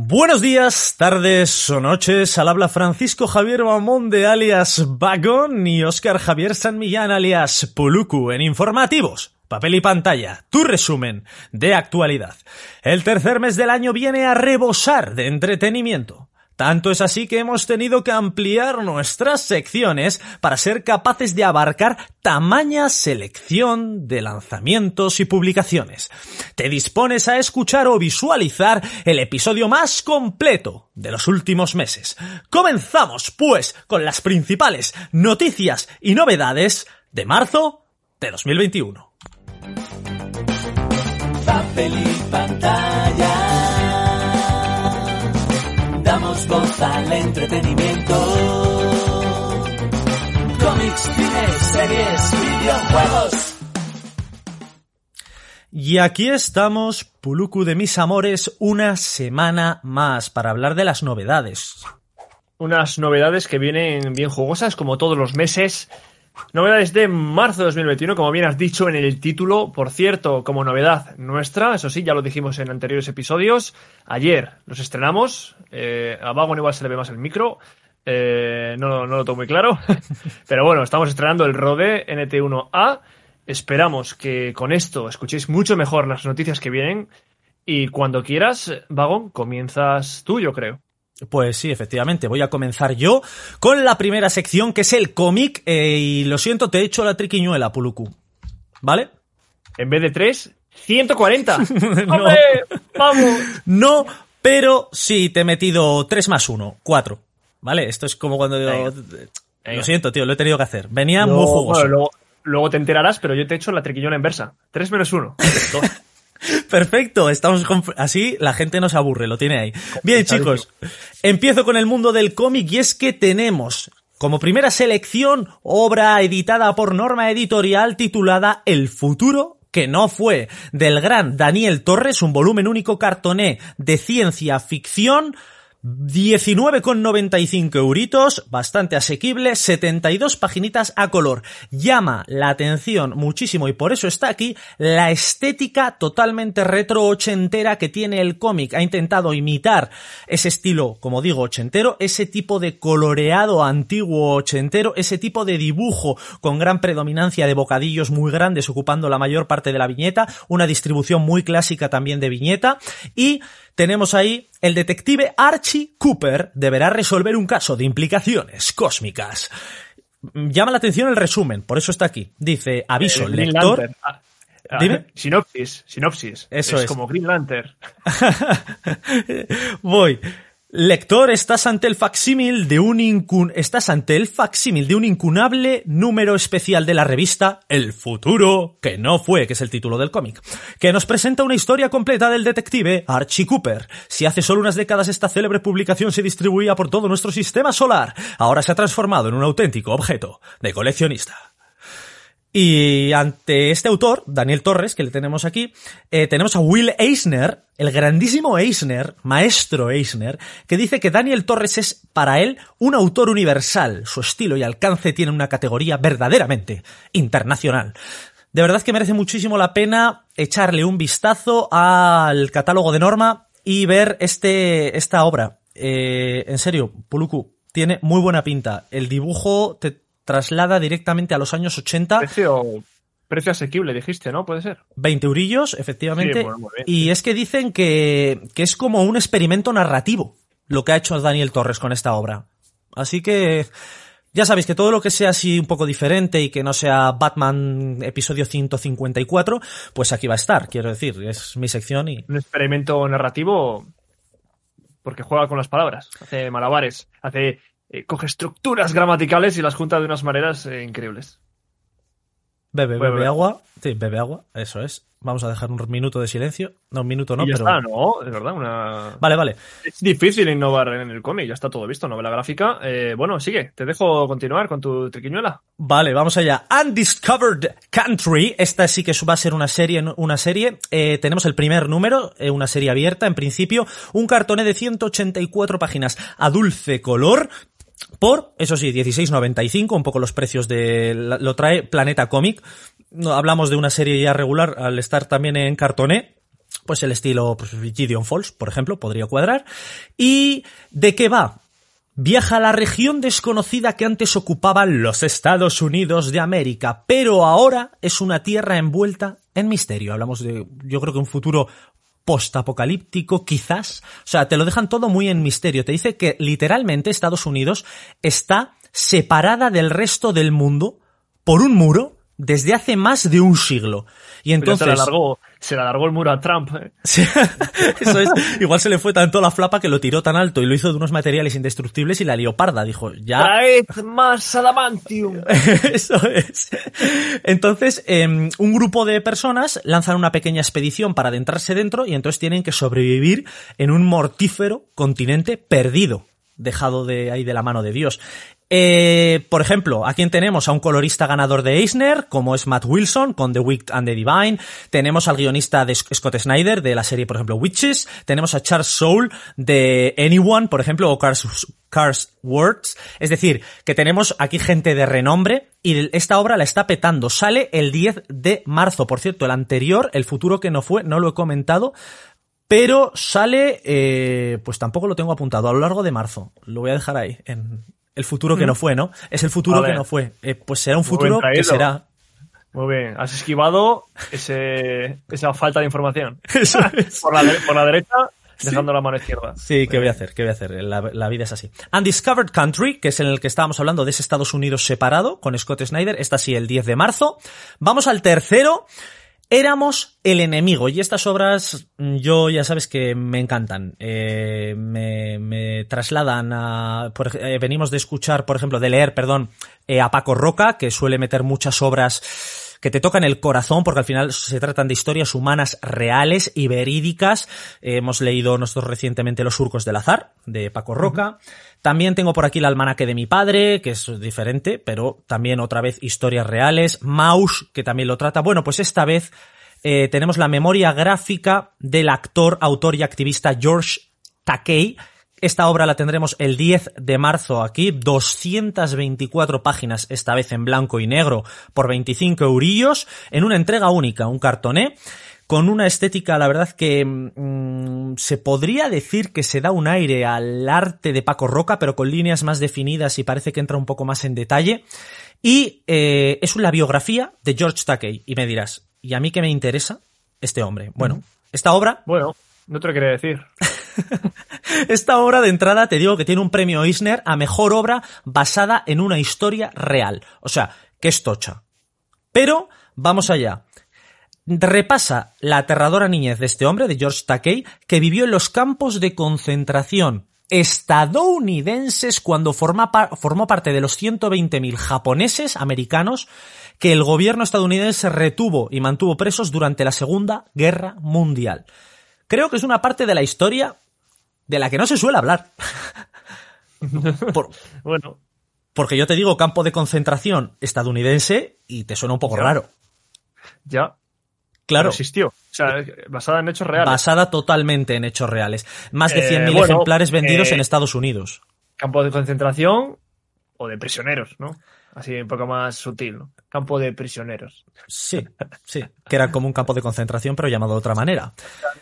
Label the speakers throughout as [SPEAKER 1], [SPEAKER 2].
[SPEAKER 1] Buenos días, tardes o noches. Al habla Francisco Javier de alias Vagón y Oscar Javier San Millán alias Puluku en informativos. Papel y pantalla, tu resumen de actualidad. El tercer mes del año viene a rebosar de entretenimiento. Tanto es así que hemos tenido que ampliar nuestras secciones para ser capaces de abarcar tamaña selección de lanzamientos y publicaciones. Te dispones a escuchar o visualizar el episodio más completo de los últimos meses. Comenzamos, pues, con las principales noticias y novedades de marzo de 2021.
[SPEAKER 2] Papel y voz al entretenimiento. Cómics, cines, series, videojuegos.
[SPEAKER 1] Y aquí estamos, Puluku de mis amores, una semana más para hablar de las novedades.
[SPEAKER 3] Unas novedades que vienen bien jugosas, como todos los meses. Novedades de marzo de 2021, como bien has dicho en el título. Por cierto, como novedad nuestra, eso sí, ya lo dijimos en anteriores episodios. Ayer los estrenamos. Eh, a Vagon igual se le ve más el micro. Eh, no, no lo tengo muy claro. Pero bueno, estamos estrenando el Rode NT1A. Esperamos que con esto escuchéis mucho mejor las noticias que vienen. Y cuando quieras, Vagon, comienzas tú, yo creo.
[SPEAKER 1] Pues sí, efectivamente, voy a comenzar yo con la primera sección que es el cómic eh, y lo siento, te he hecho la triquiñuela, Puluku. ¿Vale?
[SPEAKER 3] En vez de 3, 140.
[SPEAKER 1] no. ¡Vamos! No, pero sí, te he metido 3 más 1, 4. ¿Vvale? Esto es como cuando digo... Lo siento, tío, lo he tenido que hacer. Venía muy jugoso.
[SPEAKER 3] luego, te enterarás, pero yo te he hecho la triquiñuela inversa. 3 menos 1.
[SPEAKER 1] Perfecto, estamos así la gente no se aburre, lo tiene ahí. Bien, chicos, empiezo con el mundo del cómic y es que tenemos como primera selección obra editada por Norma Editorial titulada El futuro que no fue del gran Daniel Torres, un volumen único cartoné de ciencia ficción 19,95 euritos, bastante asequible, 72 paginitas a color. Llama la atención muchísimo y por eso está aquí la estética totalmente retro ochentera que tiene el cómic. Ha intentado imitar ese estilo, como digo, ochentero, ese tipo de coloreado antiguo ochentero, ese tipo de dibujo con gran predominancia de bocadillos muy grandes ocupando la mayor parte de la viñeta, una distribución muy clásica también de viñeta y tenemos ahí el detective Archie Cooper deberá resolver un caso de implicaciones cósmicas. Llama la atención el resumen, por eso está aquí. Dice, aviso, lector... Ah,
[SPEAKER 3] ah, Dime. Sinopsis, sinopsis.
[SPEAKER 1] Eso es.
[SPEAKER 3] como Green Lantern.
[SPEAKER 1] Voy. Lector, estás ante el facsímil de un incun... estás ante el facsímil de un incunable número especial de la revista El futuro que no fue, que es el título del cómic, que nos presenta una historia completa del detective Archie Cooper. Si hace solo unas décadas esta célebre publicación se distribuía por todo nuestro sistema solar, ahora se ha transformado en un auténtico objeto de coleccionista. Y ante este autor, Daniel Torres, que le tenemos aquí, eh, tenemos a Will Eisner, el grandísimo Eisner, maestro Eisner, que dice que Daniel Torres es para él un autor universal. Su estilo y alcance tienen una categoría verdaderamente internacional. De verdad que merece muchísimo la pena echarle un vistazo al catálogo de Norma y ver este, esta obra. Eh, en serio, Puluku, tiene muy buena pinta. El dibujo te, traslada directamente a los años 80.
[SPEAKER 3] Precio, precio asequible, dijiste, ¿no? Puede ser.
[SPEAKER 1] 20 eurillos, efectivamente. y es que dicen que, que es como un experimento narrativo lo que ha hecho Daniel Torres con esta obra. Así que ya sabéis que todo lo que sea así un poco diferente y que no sea Batman episodio 154, pues aquí va a estar, quiero decir, es mi sección y...
[SPEAKER 3] Un experimento narrativo porque juega con las palabras, hace malabares, hace eh, coge estructuras gramaticales y las junta de unas maneras eh, increíbles.
[SPEAKER 1] Bebe, bebe, agua. Sí, bebe agua, eso es. Vamos a dejar un minuto de silencio. No, un minuto no,
[SPEAKER 3] ya
[SPEAKER 1] pero.
[SPEAKER 3] Está, no, de verdad, una.
[SPEAKER 1] Vale, vale.
[SPEAKER 3] Es difícil innovar en el cómic, ya está todo visto, novela gráfica. Eh, bueno, sigue, te dejo continuar con tu triquiñuela.
[SPEAKER 1] Vale, vamos allá. Undiscovered Country. Esta sí que va a ser una serie. Una serie. Eh, tenemos el primer número, eh, una serie abierta, en principio. Un cartoné de 184 páginas a dulce color por, eso sí, 16.95, un poco los precios de... Lo trae Planeta Comic. Hablamos de una serie ya regular al estar también en cartoné. Pues el estilo pues, Gideon Falls, por ejemplo, podría cuadrar. ¿Y de qué va? Viaja a la región desconocida que antes ocupaban los Estados Unidos de América, pero ahora es una tierra envuelta en misterio. Hablamos de, yo creo que un futuro postapocalíptico, quizás. O sea, te lo dejan todo muy en misterio. Te dice que literalmente Estados Unidos está separada del resto del mundo por un muro desde hace más de un siglo. Y entonces...
[SPEAKER 3] alargó, se le alargó el muro a Trump. ¿eh?
[SPEAKER 1] Sí, eso es. Igual se le fue tanto la flapa que lo tiró tan alto y lo hizo de unos materiales indestructibles y la leoparda dijo, ya...
[SPEAKER 3] Traed más adamantium.
[SPEAKER 1] Eso es. Entonces, eh, un grupo de personas lanzan una pequeña expedición para adentrarse dentro y entonces tienen que sobrevivir en un mortífero continente perdido dejado de ahí de la mano de Dios. Eh, por ejemplo, aquí tenemos a un colorista ganador de Eisner, como es Matt Wilson, con The Wicked and the Divine. Tenemos al guionista de Scott Snyder, de la serie, por ejemplo, Witches. Tenemos a Charles Soule, de Anyone, por ejemplo, o Cars, Cars Words. Es decir, que tenemos aquí gente de renombre y esta obra la está petando. Sale el 10 de marzo. Por cierto, el anterior, el futuro que no fue, no lo he comentado, pero sale, eh, pues tampoco lo tengo apuntado, a lo largo de marzo. Lo voy a dejar ahí, en el futuro que no fue, ¿no? Es el futuro que no fue. Eh, pues será un futuro que será.
[SPEAKER 3] Muy bien, has esquivado ese, esa falta de información. por, la, por, la, derecha, dejando la mano izquierda.
[SPEAKER 1] Sí, ¿qué voy a hacer? ¿Qué voy a hacer? La, la, vida es así. Undiscovered Country, que es en el que estábamos hablando de ese Estados Unidos separado con Scott Snyder, está sí el 10 de marzo. Vamos al tercero. Éramos el enemigo y estas obras yo ya sabes que me encantan. Eh, me, me, trasladan a... Por, eh, venimos de escuchar, por ejemplo, de leer, perdón, eh, a Paco Roca, que suele meter muchas obras que te tocan el corazón porque al final se tratan de historias humanas reales y verídicas. hemos leído nosotros recientemente Los surcos del azar de Paco Roca. También tengo por aquí el almanaque de mi padre, que es diferente, pero también otra vez historias reales. Mouse, que también lo trata. Bueno, pues esta vez eh, tenemos la memoria gráfica del actor, autor y activista George Takei, esta obra la tendremos el 10 de marzo aquí, 224 páginas, esta vez en blanco y negro, por 25 eurillos, en una entrega única, un cartoné, con una estética, la verdad que mmm, se podría decir que se da un aire al arte de Paco Roca, pero con líneas más definidas y parece que entra un poco más en detalle. Y eh, es una biografía de George Takei. Y me dirás, ¿y a mí qué me interesa este hombre? Bueno, esta obra...
[SPEAKER 3] Bueno, no te lo quería decir.
[SPEAKER 1] Esta obra de entrada te digo que tiene un premio Eisner a mejor obra basada en una historia real. O sea, que es tocha. Pero, vamos allá. Repasa la aterradora niñez de este hombre, de George Takei, que vivió en los campos de concentración estadounidenses cuando formó parte de los 120.000 japoneses americanos que el gobierno estadounidense retuvo y mantuvo presos durante la Segunda Guerra Mundial. Creo que es una parte de la historia de la que no se suele hablar.
[SPEAKER 3] Por, bueno.
[SPEAKER 1] Porque yo te digo campo de concentración estadounidense y te suena un poco
[SPEAKER 3] ya.
[SPEAKER 1] raro.
[SPEAKER 3] Ya.
[SPEAKER 1] Claro.
[SPEAKER 3] Pero existió. O sea, basada en hechos reales.
[SPEAKER 1] Basada totalmente en hechos reales. Más de 100.000
[SPEAKER 3] Eh, bueno,
[SPEAKER 1] ejemplares vendidos
[SPEAKER 3] eh,
[SPEAKER 1] en Estados Unidos.
[SPEAKER 3] Campo de concentración o de prisioneros, ¿no? Así un poco más sutil, ¿no? Campo de prisioneros.
[SPEAKER 1] Sí, sí. Que era como un campo de concentración, pero llamado de otra manera.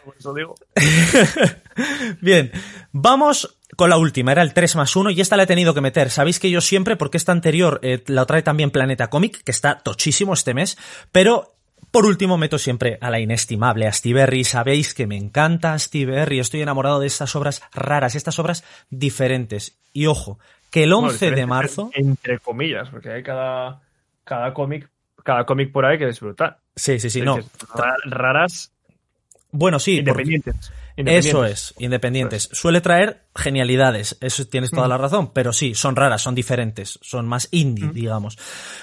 [SPEAKER 3] Por eso digo.
[SPEAKER 1] Bien, vamos con la última, era el 3 más 1 y esta la he tenido que meter. Sabéis que yo siempre, porque esta anterior eh, la trae también Planeta Comic, que está tochísimo este mes, pero por último meto siempre a la inestimable Astiberri. Sabéis que me encanta Astiberri, estoy enamorado de estas obras raras, estas obras diferentes. Y ojo, que el 11
[SPEAKER 3] Bueno,
[SPEAKER 1] de marzo...
[SPEAKER 3] Entre comillas, porque hay cada, cada cómic cada cómic por ahí que disfrutar.
[SPEAKER 1] Sí, sí, sí, no.
[SPEAKER 3] Dices, ra- Raras,
[SPEAKER 1] Bueno, sí, porque-
[SPEAKER 3] independientes.
[SPEAKER 1] Eso
[SPEAKER 3] Independientes.
[SPEAKER 1] es, independientes. Suele traer genialidades, eso tienes toda la razón, pero sí, son raras, son diferentes, son más indie, digamos.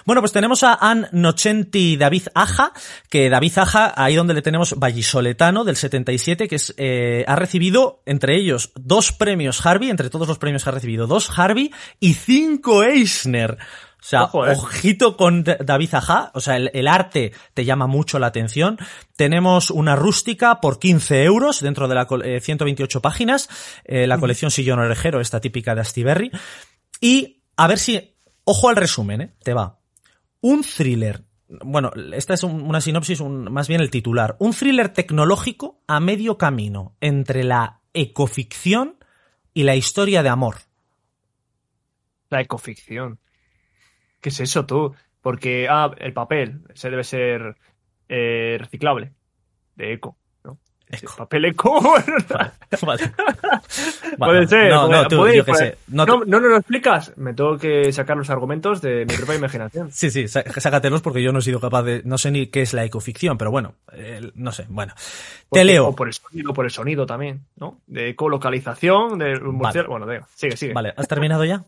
[SPEAKER 1] Bueno, pues tenemos a Ann Nocenti David Aja, que David Aja, ahí donde le tenemos Vallisoletano del 77, que es, eh, ha recibido, entre ellos, dos premios Harvey, entre todos los premios que ha recibido, dos Harvey y cinco Eisner. O sea,
[SPEAKER 3] Ojo, eh.
[SPEAKER 1] ojito con David Aja, o sea, el, el arte te llama mucho la atención. Tenemos una rústica por 15 euros dentro de la eh, 128 páginas, eh, la colección Sillón Orejero, esta típica de Astiberri. Y a ver si, ojo al resumen, ¿eh? te va. Un thriller bueno, esta es un- una sinopsis, un- más bien el titular. Un thriller tecnológico a medio camino entre la ecoficción y la historia de amor.
[SPEAKER 3] La ecoficción. ¿Qué es eso tú? Porque, ah, el papel, ese debe ser eh, reciclable. De eco, ¿no? Papel eco.
[SPEAKER 1] Vale.
[SPEAKER 3] Puede
[SPEAKER 1] Vale,
[SPEAKER 3] ser.
[SPEAKER 1] No, no, tú, yo sé. No,
[SPEAKER 3] No, lo explicas. Me tengo que sacar los argumentos de mi propia imaginación.
[SPEAKER 1] Sí, sí, sá- sácatelos porque yo no he sido capaz de... No sé ni qué es la ecoficción, pero bueno, eh, no sé, bueno. Te leo.
[SPEAKER 3] O por el sonido, por el sonido también, ¿no? De ecolocalización, de murciélago- Bueno, venga, sigue, sigue.
[SPEAKER 1] Vale, ¿has terminado ya?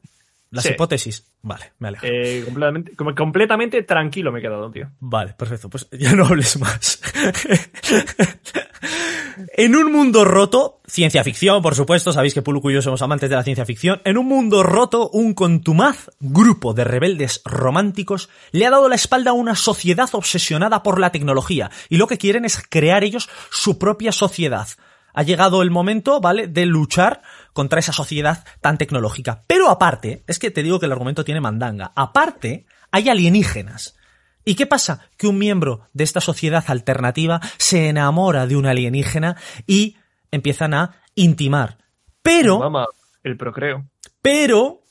[SPEAKER 1] Las
[SPEAKER 3] Sí.
[SPEAKER 1] hipótesis. Vale, me alegro.
[SPEAKER 3] Eh, completamente, como completamente tranquilo me he quedado, tío.
[SPEAKER 1] Vale, perfecto. Pues ya no hables más. en un mundo roto, ciencia ficción, por supuesto, sabéis que Puluku y yo somos amantes de la ciencia ficción. En un mundo roto, un contumaz grupo de rebeldes románticos le ha dado la espalda a una sociedad obsesionada por la tecnología y lo que quieren es crear ellos su propia sociedad. Ha llegado el momento, ¿vale?, de luchar contra esa sociedad tan tecnológica. Pero aparte, es que te digo que el argumento tiene mandanga. Aparte, hay alienígenas. ¿Y qué pasa? Que un miembro de esta sociedad alternativa se enamora de un alienígena y empiezan a intimar. Pero,
[SPEAKER 3] Mamá, el procreo.
[SPEAKER 1] pero,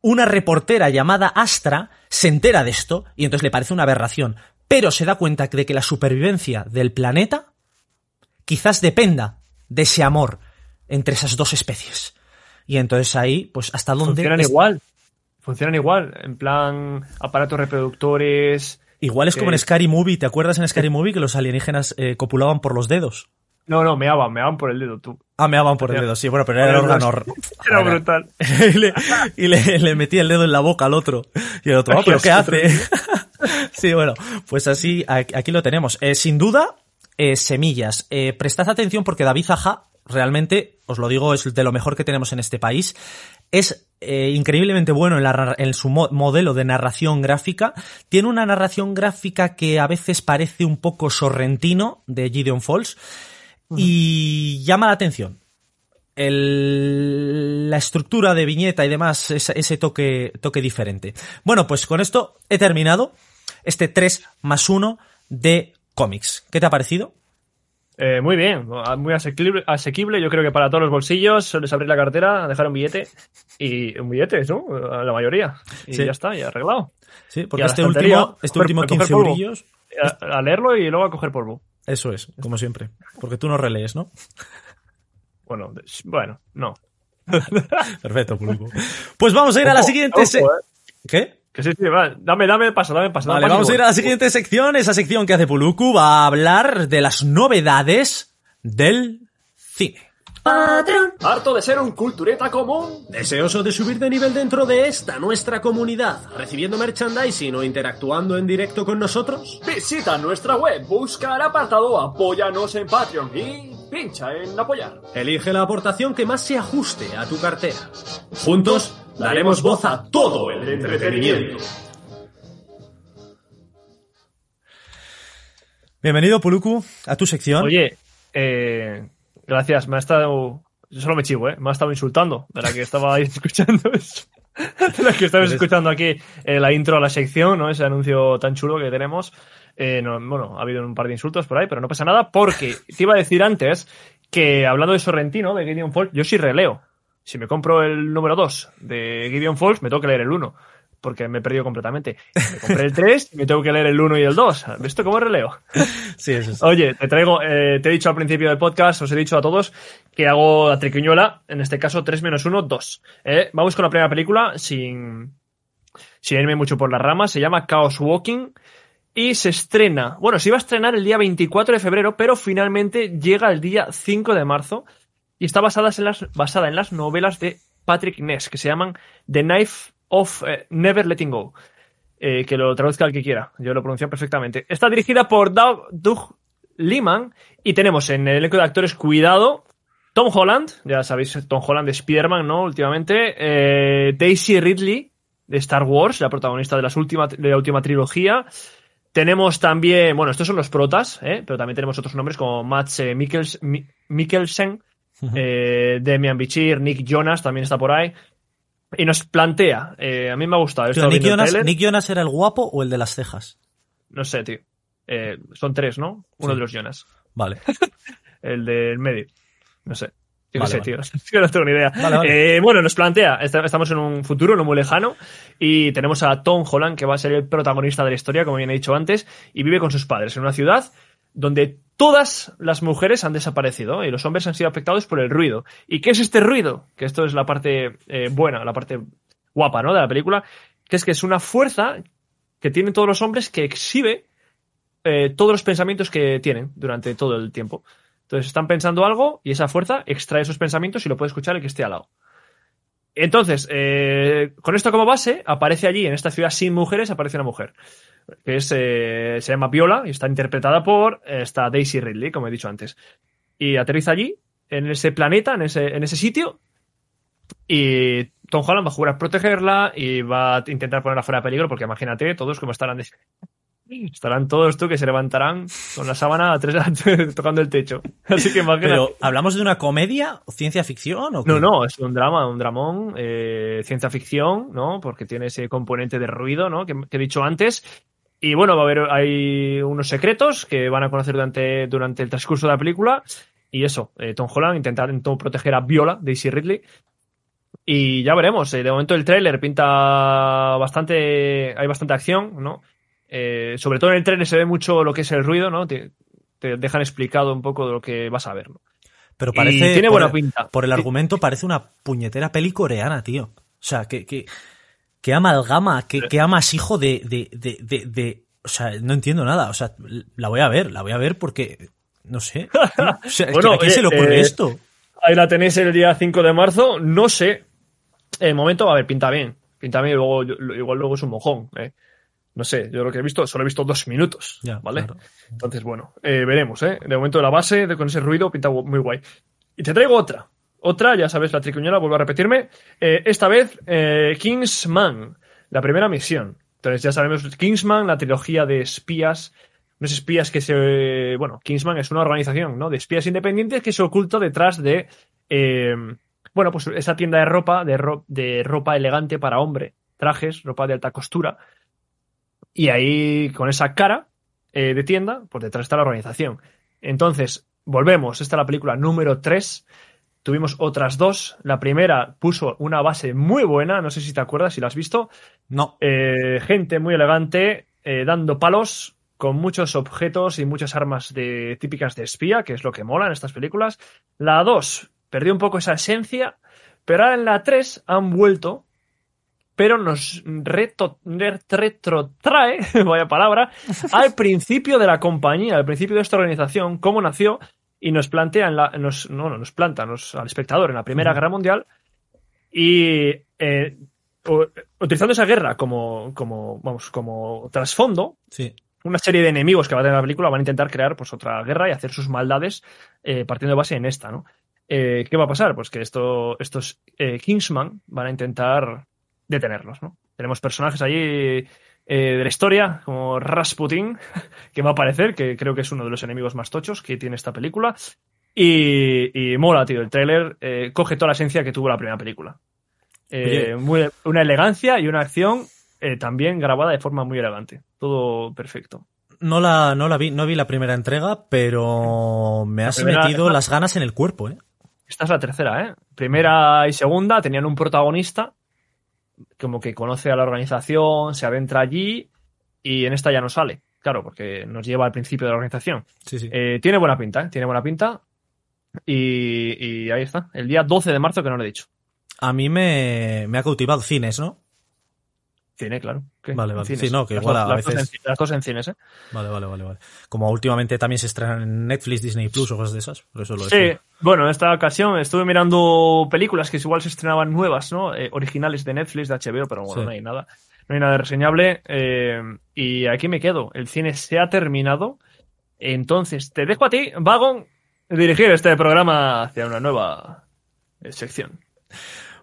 [SPEAKER 1] una reportera llamada Astra se entera de esto y entonces le parece una aberración. Pero se da cuenta de que la supervivencia del planeta quizás dependa de ese amor entre esas dos especies. Y entonces ahí, pues, ¿hasta dónde?
[SPEAKER 3] Funcionan
[SPEAKER 1] es-
[SPEAKER 3] igual. Funcionan igual. En plan, aparatos reproductores.
[SPEAKER 1] Igual es como en
[SPEAKER 3] Eh,
[SPEAKER 1] Scary Movie. ¿Te acuerdas en Scary Movie que los alienígenas eh, copulaban por los dedos?
[SPEAKER 3] No, no, me aban, me aban por el dedo, tú.
[SPEAKER 1] Ah, me daban por el dedo, sí, bueno, pero era el órgano.
[SPEAKER 3] Era
[SPEAKER 1] Joder.
[SPEAKER 3] brutal.
[SPEAKER 1] y le, y le- le metía el dedo en la boca al otro. Y el otro, ah, pero ¿qué hace? sí, bueno, pues así, aquí lo tenemos. Eh, sin duda, eh, semillas. Eh, prestad atención porque David Zaha, realmente, os lo digo, es de lo mejor que tenemos en este país. Es eh, increíblemente bueno en, la nar- en su mo- modelo de narración gráfica. Tiene una narración gráfica que a veces parece un poco sorrentino de Gideon Falls. Y llama la atención el- la estructura de viñeta y demás, ese, ese toque, toque diferente. Bueno, pues con esto he terminado este 3 más 1 de cómics. ¿Qué te ha parecido?
[SPEAKER 3] Eh, muy bien, muy asequible, asequible. Yo creo que para todos los bolsillos sueles abrir la cartera, dejar un billete y un billete, ¿no? La mayoría. Y
[SPEAKER 1] Sí.
[SPEAKER 3] ya está, ya arreglado.
[SPEAKER 1] Sí, porque este último, este
[SPEAKER 3] coger-
[SPEAKER 1] último
[SPEAKER 3] coger
[SPEAKER 1] 15
[SPEAKER 3] polvo.
[SPEAKER 1] eurillos,
[SPEAKER 3] A, a leerlo y luego a coger polvo.
[SPEAKER 1] eso es, como siempre. Porque tú no relees, ¿no?
[SPEAKER 3] Bueno, bueno, no.
[SPEAKER 1] Perfecto, Pulpo. Pues vamos a ir a la siguiente...
[SPEAKER 3] ojo, eh.
[SPEAKER 1] ¿Qué?
[SPEAKER 3] Que sí, sí, va, dame, dame paso, dame paso. dame
[SPEAKER 1] Vale,
[SPEAKER 3] paso
[SPEAKER 1] vamos a ir a la siguiente sección. Esa sección que hace Puluku va a hablar de las novedades del cine.
[SPEAKER 3] Harto de ser un cultureta común.
[SPEAKER 4] ¿Deseoso de subir de nivel dentro de esta nuestra comunidad, recibiendo merchandising o interactuando en directo con nosotros?
[SPEAKER 5] Visita nuestra web, busca el apartado Apóyanos en Patreon y pincha en apoyar.
[SPEAKER 4] Elige la aportación que más se ajuste a tu cartera. Juntos daremos voz a todo el entretenimiento.
[SPEAKER 1] Bienvenido, Puluku, a tu sección.
[SPEAKER 3] Oye, eh, gracias, me ha estado. Yo solo me chivo, ¿eh? Me ha estado insultando de la que estaba ahí escuchando eso. De la que estabas escuchando aquí eh, la intro a la sección, ¿no? Ese anuncio tan chulo que tenemos. Eh, no, bueno, ha habido un par de insultos por ahí, pero no pasa nada porque te iba a decir antes que hablando de Sorrentino, de Gideon Falls, yo sí releo. Si me compro el número 2 de Gideon Falls, me tengo que leer el 1. Porque me he perdido completamente. Me compré el 3 y me tengo que leer el 1 y el 2. ¿Ves esto cómo releo?
[SPEAKER 1] Sí, eso es.
[SPEAKER 3] Oye, te traigo, eh, te he dicho al principio del podcast, os he dicho a todos que hago la triquiñuela, en este caso 3 menos 1, 2. Eh, vamos con la primera película, sin, sin irme mucho por las ramas, se llama Chaos Walking y se estrena, bueno, se iba a estrenar el día 24 de febrero, pero finalmente llega el día 5 de marzo y está basada en las, basada en las novelas de Patrick Ness, que se llaman The Knife of eh, Never Letting Go eh, que lo traduzca el que quiera. Yo lo pronuncio perfectamente. Está dirigida por Doug, Doug Liman y tenemos en el elenco de actores cuidado Tom Holland, ya sabéis, Tom Holland de Spider-Man, ¿no? Últimamente. eh, Daisy Ridley de Star Wars, la protagonista de, última, de la última trilogía. Tenemos también, bueno, estos son los protas, pero también tenemos otros nombres como Mi- Mikkelsen, eh, Demian Bichir, Nick Jonas también está por ahí. Y nos plantea, eh, a mí me ha gustado.
[SPEAKER 1] Tío, Nick, Jonas,
[SPEAKER 3] tráiler.
[SPEAKER 1] Nick Jonas era el guapo o el de las cejas?
[SPEAKER 3] No sé, tío. Eh, son tres, ¿no? Uno
[SPEAKER 1] Sí.
[SPEAKER 3] de los Jonas.
[SPEAKER 1] Vale.
[SPEAKER 3] El del medio. No sé. Yo
[SPEAKER 1] Vale,
[SPEAKER 3] qué sé,
[SPEAKER 1] vale.
[SPEAKER 3] tío. No tengo ni idea.
[SPEAKER 1] Vale.
[SPEAKER 3] Eh, bueno, nos plantea, est- estamos en un futuro no muy lejano y tenemos a Tom Holland, que va a ser el protagonista de la historia, como bien he dicho antes, y vive con sus padres en una ciudad donde todas las mujeres han desaparecido y los hombres han sido afectados por el ruido. ¿Y qué es este ruido? Que esto es la parte eh, buena, la parte guapa, ¿no? De la película, que es que es una fuerza que tienen todos los hombres que exhibe eh, todos los pensamientos que tienen durante todo el tiempo. Entonces están pensando algo y esa fuerza extrae esos pensamientos y lo puede escuchar el que esté al lado. Entonces, eh, con esto como base, aparece allí, en esta ciudad sin mujeres, aparece una mujer. Que es, eh, se llama Viola y está interpretada por eh, esta Daisy Ridley, como he dicho antes. Y aterriza allí, en ese planeta, en ese, en ese sitio. Y Tom Holland va a jurar protegerla y va a intentar ponerla fuera de peligro, porque imagínate, todos como estarán. de- Estarán todos tú que se levantarán con la sábana a tres- tocando el techo. Así que imagínate.
[SPEAKER 1] Pero, ¿hablamos de una comedia o ciencia ficción? O qué?
[SPEAKER 3] No, no, es un drama, un dramón, eh, ciencia ficción, ¿no? Porque tiene ese componente de ruido, ¿no? Que, que he dicho antes. Y bueno, va a haber, hay unos secretos que van a conocer durante, durante el transcurso de la película. Y eso, eh, Tom Holland intentando proteger a Viola, Daisy Ridley. Y ya veremos. eh, de momento el tráiler pinta bastante, hay bastante acción, ¿no? Eh, sobre todo en el tráiler se ve mucho lo que es el ruido, ¿no? Te, te dejan explicado un poco de lo que vas a ver, ¿no?
[SPEAKER 1] Pero
[SPEAKER 3] Y
[SPEAKER 1] parece.
[SPEAKER 3] tiene
[SPEAKER 1] por
[SPEAKER 3] buena
[SPEAKER 1] el-
[SPEAKER 3] pinta.
[SPEAKER 1] Por el argumento parece una puñetera peli coreana, tío. O sea, que. que, que amalgama, que, que amasijo de, de, de, de, de- O sea, no entiendo nada. O sea, la voy a ver, la voy a ver porque. No sé. O sea,
[SPEAKER 3] Bueno,
[SPEAKER 1] ¿a quién se le
[SPEAKER 3] oye,
[SPEAKER 1] ocurre
[SPEAKER 3] eh,
[SPEAKER 1] esto?
[SPEAKER 3] Ahí la tenéis el día 5 de marzo. No sé. El momento, a ver, pinta bien. Pinta bien y luego, igual luego es un mojón. ¿eh? No sé, yo lo que he visto, solo he visto dos minutos.
[SPEAKER 1] Ya,
[SPEAKER 3] ¿Vale?
[SPEAKER 1] claro.
[SPEAKER 3] Entonces, bueno, eh, veremos, ¿eh? De momento la base, de- con ese ruido, pinta muy guay. Y te traigo otra. Otra, ya sabes, la tricuñola, vuelvo a repetirme. Eh, esta vez, eh, Kingsman, la primera misión. Entonces, ya sabemos, Kingsman, la trilogía de espías. Unos espías que se. Bueno, Kingsman es una organización, ¿no? De espías independientes que se oculta detrás de. eh, bueno, pues esa tienda de ropa, de, de ropa elegante para hombre. Trajes, ropa de alta costura. Y ahí, con esa cara de tienda, pues detrás está la organización. Entonces, volvemos. Esta es la película número 3. Tuvimos otras dos. La primera puso una base muy buena. No sé si te acuerdas, si la has visto.
[SPEAKER 1] No.
[SPEAKER 3] Eh, gente muy elegante, eh, dando palos con muchos objetos y muchas armas de, típicas de espía, que es lo que mola en estas películas. La 2 perdió un poco esa esencia, pero ahora en la 3 han vuelto, pero nos reto- re- retrotrae, vaya palabra, al principio de la compañía, al principio de esta organización, cómo nació, y nos plantea, en la, nos, no, no, nos planta nos- al espectador en la Primera. Guerra Mundial, y eh, utilizando esa guerra como, como, vamos, como trasfondo,
[SPEAKER 1] Sí.
[SPEAKER 3] una serie de enemigos que va a tener la película van a intentar crear pues otra guerra y hacer sus maldades eh, partiendo de base en esta, ¿no? Eh, ¿Qué va a pasar? Pues que esto, estos Kingsman van a intentar detenerlos, ¿no? Tenemos personajes allí eh, de la historia, como Rasputin, que va a aparecer, que creo que es uno de los enemigos más tochos que tiene esta película. Y, y mola, tío, el tráiler eh, coge toda la esencia que tuvo la primera película. Eh, muy- una elegancia y una acción también grabada de forma muy elegante. Todo perfecto.
[SPEAKER 1] No la, no la vi, no vi la primera entrega, pero me has
[SPEAKER 3] primera-
[SPEAKER 1] metido las ganas en el cuerpo, ¿eh?
[SPEAKER 3] Esta es la tercera, ¿eh? Primera y segunda tenían un protagonista como que conoce a la organización, se adentra allí y en esta ya no sale. Claro, porque nos lleva al principio de la organización.
[SPEAKER 1] Sí, sí.
[SPEAKER 3] Eh, tiene buena pinta, ¿eh? Tiene buena pinta. Y, y ahí está. El día 12 de marzo que no lo he dicho.
[SPEAKER 1] A mí me, me ha cautivado cines, ¿no?
[SPEAKER 3] Cine, claro. ¿Qué?
[SPEAKER 1] Vale, vale.
[SPEAKER 3] Cines.
[SPEAKER 1] Sí, no, que
[SPEAKER 3] Las
[SPEAKER 1] igual
[SPEAKER 3] dos-
[SPEAKER 1] a veces-
[SPEAKER 3] en- las dos en cines, ¿eh?
[SPEAKER 1] Vale, vale, vale, vale. Como últimamente también se estrenan en Netflix, Disney Plus o cosas de esas. Por eso lo
[SPEAKER 3] Sí,
[SPEAKER 1] decía.
[SPEAKER 3] bueno, en esta ocasión estuve mirando películas que igual se estrenaban nuevas, ¿no? Eh, originales de Netflix, de HBO, pero bueno,
[SPEAKER 1] Sí.
[SPEAKER 3] no hay nada. No hay nada reseñable. eh, y aquí me quedo. El cine se ha terminado. Entonces, te dejo a ti, Vagon, dirigir este programa hacia una nueva eh, sección.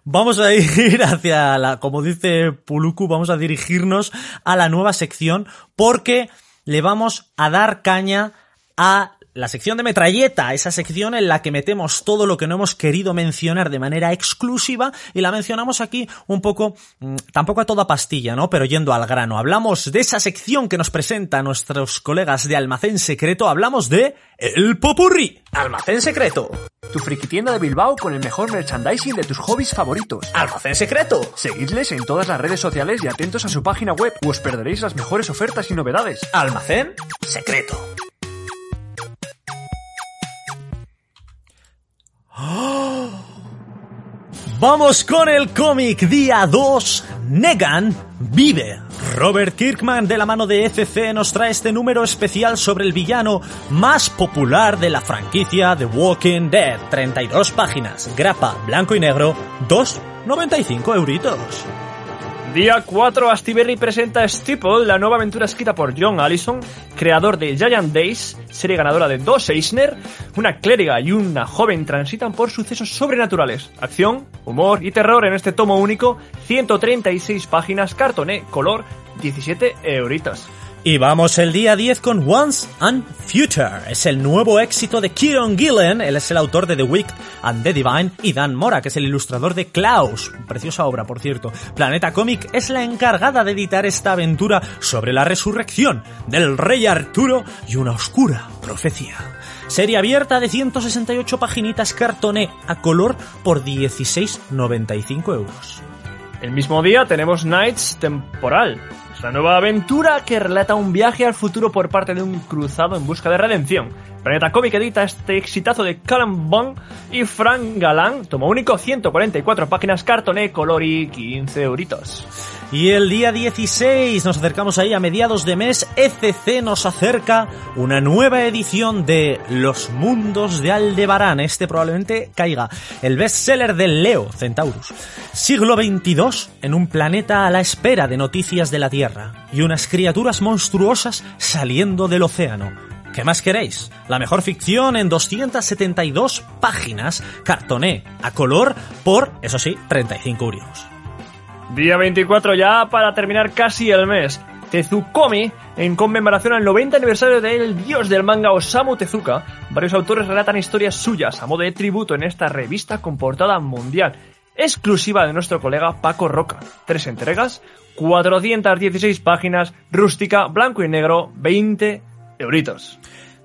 [SPEAKER 1] Vamos a ir hacia la, como dice Puluku, vamos a dirigirnos a la nueva sección porque le vamos a dar caña a la sección de metralleta, esa sección en la que metemos todo lo que no hemos querido mencionar de manera exclusiva y la mencionamos aquí un poco, mm, tampoco a toda pastilla, ¿no? Pero yendo al grano. Hablamos de esa sección que nos presenta nuestros colegas de Almacén Secreto, hablamos de El Popurrí. Almacén Secreto.
[SPEAKER 5] Tu friki tienda de Bilbao con el mejor merchandising de tus hobbies favoritos.
[SPEAKER 1] Almacén Secreto.
[SPEAKER 5] Seguidles en todas las redes sociales y atentos a su página web o os perderéis las mejores ofertas y novedades.
[SPEAKER 1] Almacén Secreto. Vamos con el cómic día 2. Negan vive. Robert Kirkman de la mano de FC nos trae este número especial sobre el villano más popular de la franquicia The Walking Dead. 32 páginas, grapa, blanco y negro, 2,95 euritos.
[SPEAKER 3] Día 4, Astiberri presenta Steeple, la nueva aventura escrita por John Allison, creador de Giant Days, serie ganadora de dos Eisner. Una clériga y una joven transitan por sucesos sobrenaturales. Acción, humor y terror en este tomo único, 136 páginas, cartoné, color, 17 euritos.
[SPEAKER 1] Y vamos el día 10 con Once and Future. Es el nuevo éxito de Kieron Gillen. Él es el autor de The Wicked and the Divine. Y Dan Mora, que es el ilustrador de Klaus. Preciosa obra, por cierto. Planeta Comic es la encargada de editar esta aventura sobre la resurrección del rey Arturo y una oscura profecía. Serie abierta de 168 paginitas cartoné a color por 16,95 euros.
[SPEAKER 3] El mismo día tenemos Nights Temporal. Es la nueva aventura que relata un viaje al futuro por parte de un cruzado en busca de redención. Planeta Comic edita este exitazo de Callum Bond y Frank Galán, tomo único, 144 páginas, cartoné, color y 15 euritos.
[SPEAKER 1] Y el día 16, nos acercamos ahí a mediados de mes, ECC nos acerca una nueva edición de Los Mundos de Aldebarán. Este probablemente caiga. El bestseller de Leo Centaurus. Siglo XXII, en un planeta a la espera de noticias de la Tierra. Y unas criaturas monstruosas saliendo del océano. ¿Qué más queréis? La mejor ficción en 272 páginas, cartoné, a color, por, eso sí, 35 euros.
[SPEAKER 3] Día 24 ya para terminar casi el mes. Tezukomi, en conmemoración al 90 aniversario del dios del manga Osamu Tezuka, varios autores relatan historias suyas a modo de tributo en esta revista con portada mundial, exclusiva de nuestro colega Paco Roca. Tres entregas, 416 páginas, rústica, blanco y negro, 20 euritos.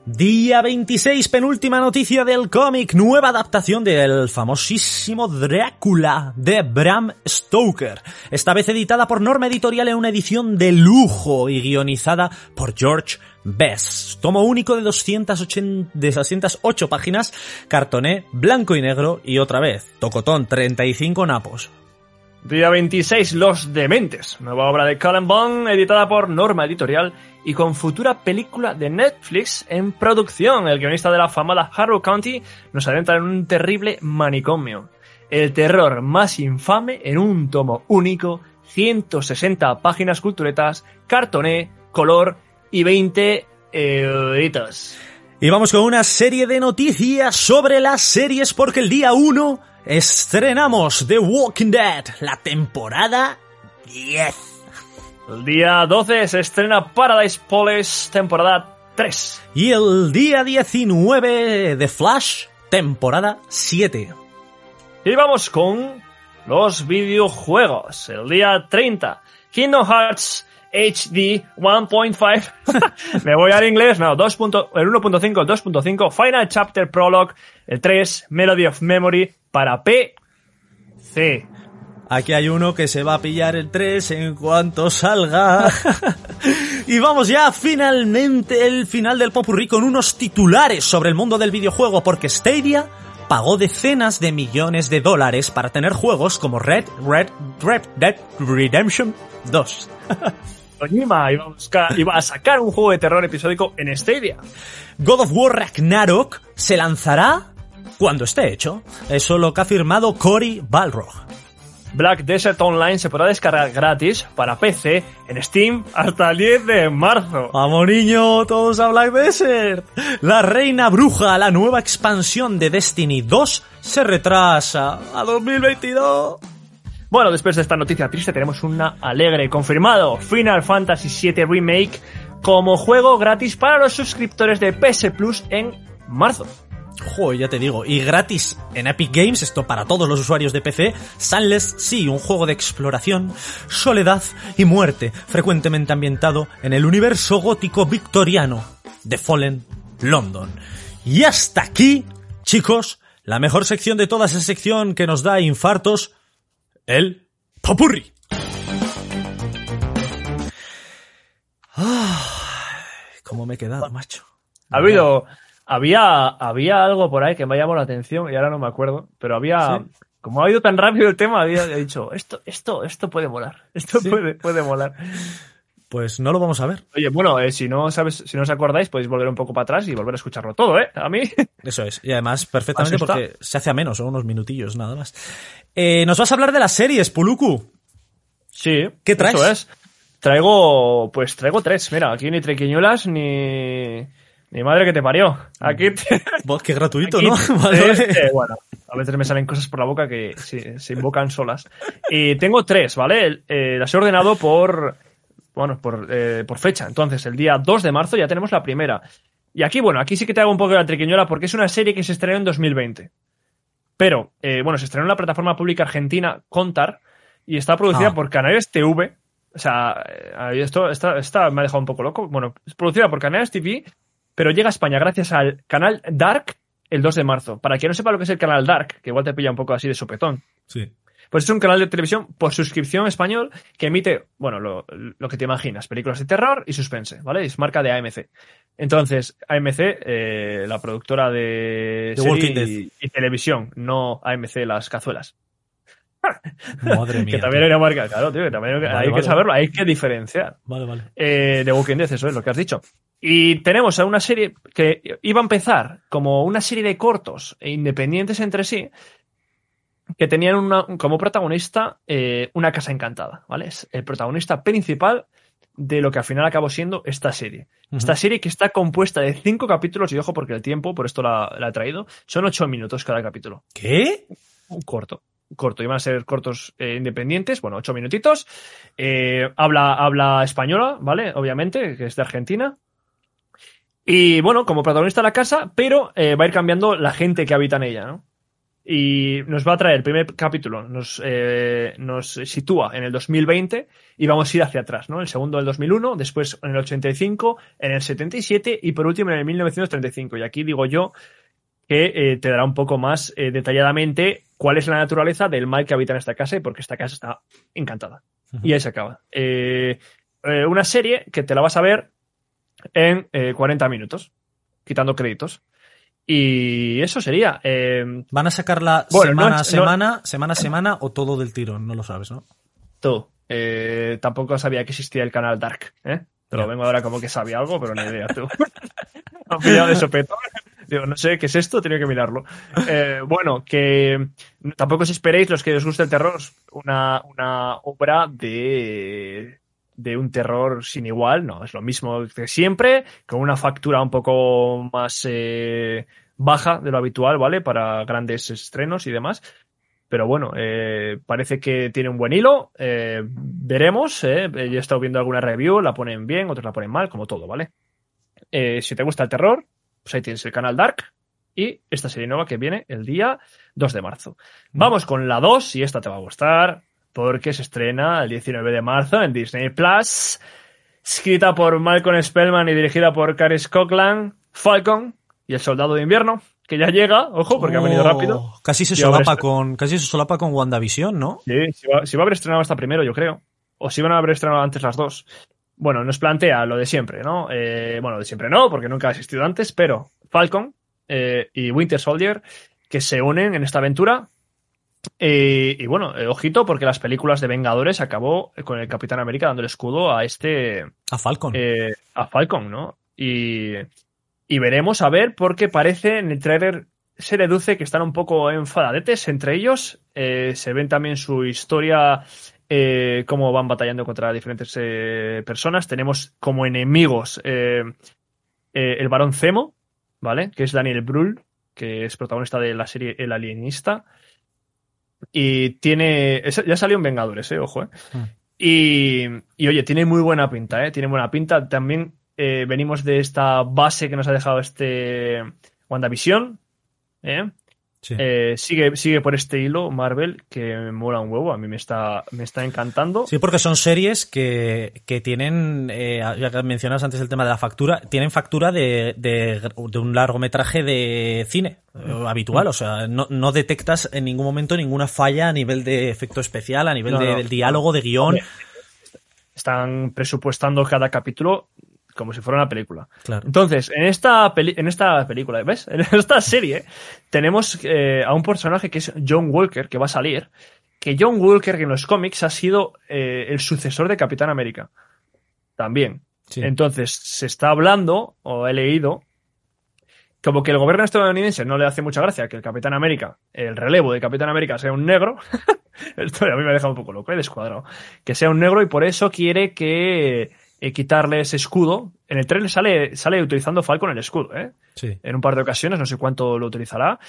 [SPEAKER 1] Día 26, penúltima noticia del cómic, nueva adaptación del famosísimo Drácula de Bram Stoker. Esta vez editada por Norma Editorial en una edición de lujo y guionizada por George Best. Tomo único de 280, de 208 páginas, cartoné, blanco y negro y otra vez, tocotón, 35 napos.
[SPEAKER 3] Día 26, Los Dementes, nueva obra de Cullen Bond, editada por Norma Editorial y con futura película de Netflix en producción. El guionista de la famada Harrow County nos adentra en un terrible manicomio. El terror más infame en un tomo único, 160 páginas culturetas, cartoné, color y 20 euritos.
[SPEAKER 1] Y vamos con una serie de noticias sobre las series porque el día 1 estrenamos The Walking Dead, la temporada 10.
[SPEAKER 3] El día 12 se estrena Paradise Police, temporada 3.
[SPEAKER 1] Y el día 19 The Flash, temporada 7.
[SPEAKER 3] Y vamos con los videojuegos. El día 30, Kingdom Hearts HD 1.5. Me voy al inglés, no, 2. el 1.5, el 2.5, Final Chapter Prologue, el 3, Melody of Memory para PC.
[SPEAKER 1] Aquí hay uno que se va a pillar el 3 en cuanto salga. y vamos ya finalmente el final del popurrí con unos titulares sobre el mundo del videojuego porque Stadia pagó decenas de millones de dólares para tener juegos como Red Red Red Dead Redemption 2.
[SPEAKER 3] Kojima iba a, sacar un juego de terror episódico en Stadia.
[SPEAKER 1] God of War Ragnarok se lanzará cuando esté hecho. Eso es lo que ha firmado Cory Balrog.
[SPEAKER 3] Black Desert Online se podrá descargar gratis para PC en Steam hasta el 10 de marzo.
[SPEAKER 1] ¡Vamos niño! ¡Todos a Black Desert! La Reina Bruja, la nueva expansión de Destiny 2, se retrasa a 2022.
[SPEAKER 3] Bueno, después de esta noticia triste tenemos una alegre confirmado. Final Fantasy VII Remake como juego gratis para los suscriptores de PS Plus en marzo.
[SPEAKER 1] Joder, ya te digo. Y gratis en Epic Games, esto para todos los usuarios de PC, Sunless sí, un juego de exploración, soledad y muerte, frecuentemente ambientado en el universo gótico victoriano de Fallen London. Y hasta aquí, chicos, la mejor sección de toda esa sección que nos da infartos, el Popurri. Ah, ¿Cómo me he quedado, macho?
[SPEAKER 3] Ha habido, había, había algo por ahí que me ha llamado la atención y ahora no me acuerdo, pero había,
[SPEAKER 1] Sí.
[SPEAKER 3] como ha ido tan rápido el tema, había dicho, esto, esto, esto puede molar, esto
[SPEAKER 1] Sí.
[SPEAKER 3] puede, puede molar.
[SPEAKER 1] Pues no lo vamos a ver.
[SPEAKER 3] Oye, bueno, eh, si no sabes, si no os acordáis, podéis volver un poco para atrás y volver a escucharlo todo, ¿eh? A mí.
[SPEAKER 1] Eso es. Y además, perfectamente porque se hace a menos, son unos minutillos nada más. Eh, nos vas a hablar de las series, Puluku.
[SPEAKER 3] Sí.
[SPEAKER 1] ¿Qué traes?
[SPEAKER 3] Eso es. Traigo, pues traigo tres. Mira, aquí ni trequiñuelas ni, ni madre que te parió. Aquí te-
[SPEAKER 1] Vos, qué gratuito,
[SPEAKER 3] Aquí,
[SPEAKER 1] ¿no? Vale,
[SPEAKER 3] eh, bueno, a veces me salen cosas por la boca que se, se invocan solas. Y tengo tres, ¿vale? Eh, las he ordenado por, bueno, por, eh, por fecha. Entonces, el día 2 de marzo ya tenemos la primera. Y aquí, bueno, aquí sí que te hago un poco de la triquiñola porque es una serie que se estrenó en 2020. Pero, eh, bueno, se estrenó en la plataforma pública argentina Contar y está producida
[SPEAKER 1] Ah.
[SPEAKER 3] por Canales TV. O sea, eh, esto esta, esta me ha dejado un poco loco. Bueno, es producida por Canales TV, pero llega a España gracias al canal Dark el 2 de marzo. Para quien no sepa lo que es el canal Dark, que igual te pilla un poco así de sopetón.
[SPEAKER 1] Sí.
[SPEAKER 3] Pues es un canal de televisión por suscripción español que emite, bueno, lo, lo que te imaginas, películas de terror y suspense, ¿vale? Es marca de AMC. Entonces, AMC, eh, la productora de
[SPEAKER 1] The
[SPEAKER 3] serie
[SPEAKER 1] Walking Dead.
[SPEAKER 3] y, y televisión, no AMC las cazuelas.
[SPEAKER 1] Madre mía.
[SPEAKER 3] que también hay una marca, claro, tío, que también hay
[SPEAKER 1] Vale,
[SPEAKER 3] que
[SPEAKER 1] vale.
[SPEAKER 3] saberlo, hay que diferenciar.
[SPEAKER 1] Vale, vale.
[SPEAKER 3] Eh, de Walking Dead, eso es lo que has dicho. Y tenemos a una serie que iba a empezar como una serie de cortos e independientes entre sí, que tenían una- como protagonista eh, una casa encantada, ¿vale? Es el protagonista principal de lo que al final acabó siendo esta serie. Esta serie que está compuesta de cinco capítulos, y ojo porque el tiempo, por esto la, la he traído, son ocho minutos cada capítulo
[SPEAKER 1] ¿Qué?
[SPEAKER 3] un corto. Corto, iban a ser cortos eh, independientes, bueno, ocho minutitos. Eh, habla, habla española, ¿vale? Obviamente, que es de Argentina. Y bueno, como protagonista de la casa, pero eh, va a ir cambiando la gente que habita en ella, ¿no? Y nos va a traer el primer capítulo, nos, eh, nos sitúa en el 2020 y vamos a ir hacia atrás, ¿no? El segundo del 2001, después en el 85, en el 77 y por último en el 1935. Y aquí digo yo que eh, te dará un poco más eh, detalladamente cuál es la naturaleza del mal que habita en esta casa y porque esta casa está encantada. Y ahí se acaba. Eh, una serie que te la vas a ver en eh, 40 minutos, quitando créditos. Y eso sería. eh,
[SPEAKER 1] ¿Van a sacarla
[SPEAKER 3] Bueno,
[SPEAKER 1] semana a
[SPEAKER 3] no-
[SPEAKER 1] semana, semana a semana o todo del tirón? No lo sabes, ¿no?
[SPEAKER 3] tú. Eh, tampoco sabía que existía el canal Dark. ¿eh? Te lo vengo ahora como que sabía algo, pero ni idea tú. Me han pillado de sopetón. Digo, no sé qué es esto, tenía que mirarlo. Eh, bueno, que tampoco os esperéis, los que os guste el terror, una, una obra de, de un terror sin igual, no, es lo mismo que siempre, con una factura un poco más eh, baja de lo habitual, ¿vale? Para grandes estrenos y demás. Pero bueno, eh, parece que tiene un buen hilo. eh, veremos. eh, yo he estado viendo alguna review, la ponen bien, otros la ponen mal, como todo, ¿vale? Eh, si te gusta el terror, pues ahí tienes el canal Dark y esta serie nueva que viene el día 2 de marzo. Vamos con la 2 y esta te va a gustar porque se estrena el 19 de marzo en Disney Plus. Escrita por Malcolm Spellman y dirigida por Caris Coughlin, Falcon y el Soldado de Invierno, que ya llega, ojo, porque ha venido
[SPEAKER 1] Oh,
[SPEAKER 3] rápido.
[SPEAKER 1] Casi se solapa con, casi se solapa con WandaVision, ¿no?
[SPEAKER 3] Sí, si va, si va a haber estrenado hasta primero, yo creo. O si van a haber estrenado antes las dos. Bueno, nos plantea lo de siempre, ¿no? Eh, bueno, de siempre no, porque nunca ha existido antes, pero Falcon eh, y Winter Soldier que se unen en esta aventura. Eh, y bueno, eh, ojito, porque las películas de Vengadores acabó con el Capitán América dando el escudo a este,
[SPEAKER 1] A Falcon.
[SPEAKER 3] eh, a Falcon, ¿no? Y, y veremos a ver, porque parece en el trailer se deduce que están un poco enfadadetes entre ellos. Eh, se ven también su historia, eh, cómo van batallando contra diferentes eh, personas. Tenemos como enemigos eh, eh, el varón Zemo, ¿vale? Que es Daniel Brühl, que es protagonista de la serie El Alienista. Y tiene. Ya salió en Vengadores, eh, ojo, eh. Y, y, oye, tiene muy buena pinta, ¿eh? Tiene buena pinta. También eh, venimos de esta base que nos ha dejado este WandaVision. ¿eh?
[SPEAKER 1] Sí.
[SPEAKER 3] Eh, sigue, sigue por este hilo Marvel que me mola un huevo, a mí me está, me está encantando.
[SPEAKER 1] Sí, porque son series que, que tienen, eh, ya que mencionas antes el tema de la factura, tienen factura de, de, de un largometraje de cine eh, habitual. O sea, no, no detectas en ningún momento ninguna falla a nivel de efecto especial, a nivel
[SPEAKER 3] No,
[SPEAKER 1] de-
[SPEAKER 3] no.
[SPEAKER 1] del diálogo, de guion.
[SPEAKER 3] Hombre, Están presupuestando cada capítulo como si fuera una película.
[SPEAKER 1] Claro.
[SPEAKER 3] Entonces, en esta, peli- en esta película, ¿ves? En esta serie tenemos eh, a un personaje que es John Walker, que va a salir, que John Walker en los cómics ha sido eh, el sucesor de Capitán América. También.
[SPEAKER 1] Sí.
[SPEAKER 3] Entonces, se está hablando, o he leído, como que el gobierno estadounidense no le hace mucha gracia que el Capitán América, el relevo de Capitán América sea un negro. Esto a mí me ha dejado un poco loco, he descuadrado. Que sea un negro y por eso quiere que eh, quitarle ese escudo. En el trailer sale, sale utilizando Falcon el escudo, ¿eh?
[SPEAKER 1] Sí.
[SPEAKER 3] En un par de ocasiones, no sé cuánto lo utilizará.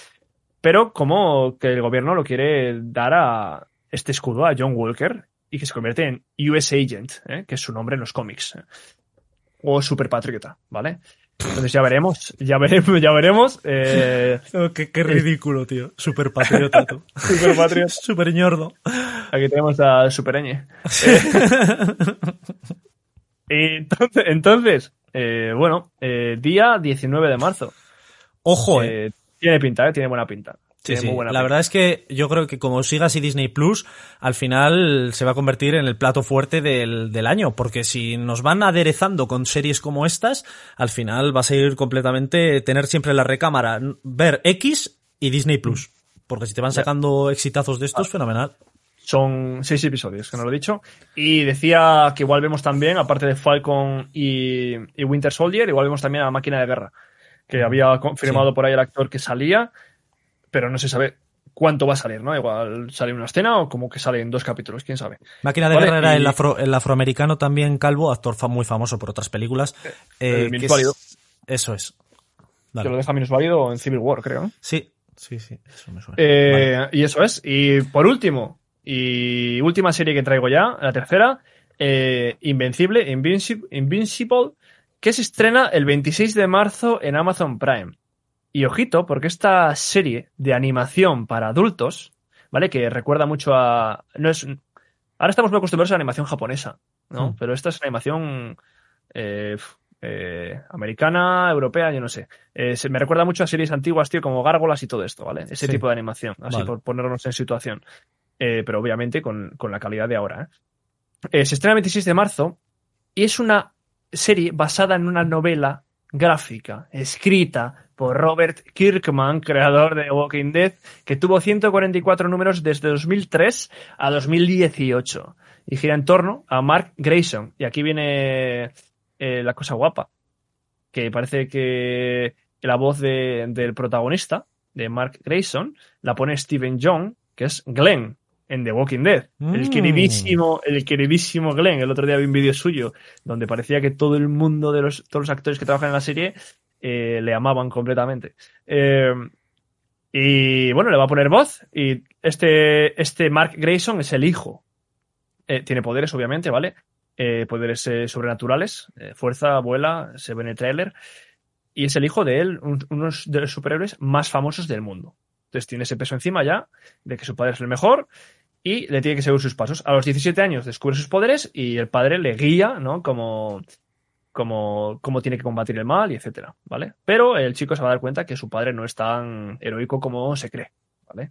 [SPEAKER 3] Pero como que el gobierno lo quiere dar a este escudo a John Walker y que se convierte en US Agent, ¿eh? que es su nombre en los cómics. ¿eh? O Super Patriota, ¿vale? Entonces ya veremos, ya veremos, ya veremos. Eh,
[SPEAKER 1] Oh, qué, qué ridículo, tío. Super patriota, tú.
[SPEAKER 3] Super Patriota.
[SPEAKER 1] Super ñordo.
[SPEAKER 3] Aquí tenemos a Supereñe. Eh, y entonces, entonces eh, bueno, eh, día 19 de marzo.
[SPEAKER 1] Ojo, eh.
[SPEAKER 3] Eh, tiene pinta, ¿eh? Tiene buena pinta.
[SPEAKER 1] Sí,
[SPEAKER 3] Tiene
[SPEAKER 1] sí. La
[SPEAKER 3] pinta.
[SPEAKER 1] verdad es que yo creo que como siga así Disney Plus, al final se va a convertir en el plato fuerte del, del año, porque si nos van aderezando con series como estas, al final va a ser completamente tener siempre la recámara, ver X y Disney Plus. Porque si te van sacando exitazos de estos, fenomenal.
[SPEAKER 3] Son seis episodios, que no lo he dicho. Y decía que igual vemos también, aparte de Falcon y, y Winter Soldier, igual vemos también a Máquina de Guerra, que había confirmado por ahí el actor que salía, pero no se sabe cuánto va a salir, ¿no? Igual sale una escena o como que sale en dos capítulos, quién sabe.
[SPEAKER 1] Máquina de
[SPEAKER 3] Vale,
[SPEAKER 1] Guerra era
[SPEAKER 3] y-
[SPEAKER 1] el, afro- el afroamericano también calvo, actor muy famoso por otras películas. eh,
[SPEAKER 3] el
[SPEAKER 1] que es-
[SPEAKER 3] minusválido.
[SPEAKER 1] Eso es. Dale.
[SPEAKER 3] Que lo deja menos válido en Civil War, creo, ¿no?
[SPEAKER 1] Sí, sí, sí, eso me suena.
[SPEAKER 3] Eh,
[SPEAKER 1] Vale.
[SPEAKER 3] Y eso es. Y por último, y última serie que traigo ya, la tercera, eh, Invencible, Invincible, Invincible, que se estrena el 26 de marzo en Amazon Prime. Y ojito, porque esta serie de animación para adultos, ¿vale? Que recuerda mucho a. No es, ahora estamos muy acostumbrados a la animación japonesa, ¿no?
[SPEAKER 1] Mm.
[SPEAKER 3] Pero esta es animación eh, eh, americana, europea, yo no sé. Eh, se- me recuerda mucho a series antiguas, tío, como Gárgolas y todo esto, ¿vale? Ese
[SPEAKER 1] Sí.
[SPEAKER 3] tipo de animación, así
[SPEAKER 1] Vale.
[SPEAKER 3] por ponernos en situación. Eh, pero obviamente con, con la calidad de ahora. ¿eh? Eh, se estrena el 26 de marzo y es una serie basada en una novela gráfica escrita por Robert Kirkman, creador de Walking Dead, que tuvo 144 números desde 2003 a 2018 y gira en torno a Mark Grayson. Y aquí viene eh, la cosa guapa, que parece que la voz de- del protagonista, de Mark Grayson, la pone Steven Young, que es Glenn en The Walking Dead. El
[SPEAKER 1] Mm.
[SPEAKER 3] queridísimo, el queridísimo Glenn. El otro día vi un vídeo suyo donde parecía que todo el mundo de los, todos los actores que trabajan en la serie eh, le amaban completamente. Eh, y bueno, le va a poner voz. Y este, este Mark Grayson es el hijo. Eh, tiene poderes, obviamente, ¿vale? Poderes sobrenaturales. fuerza, vuela, se ve en el tráiler. Y es el hijo de él, un- uno de los superhéroes más famosos del mundo. Entonces tiene ese peso encima ya de que su padre es el mejor y le tiene que seguir sus pasos. A los 17 años descubre sus poderes y el padre le guía, ¿no? Como, como, cómo tiene que combatir el mal y etcétera, ¿vale? Pero el chico se va a dar cuenta que su padre no es tan heroico como se cree, ¿vale?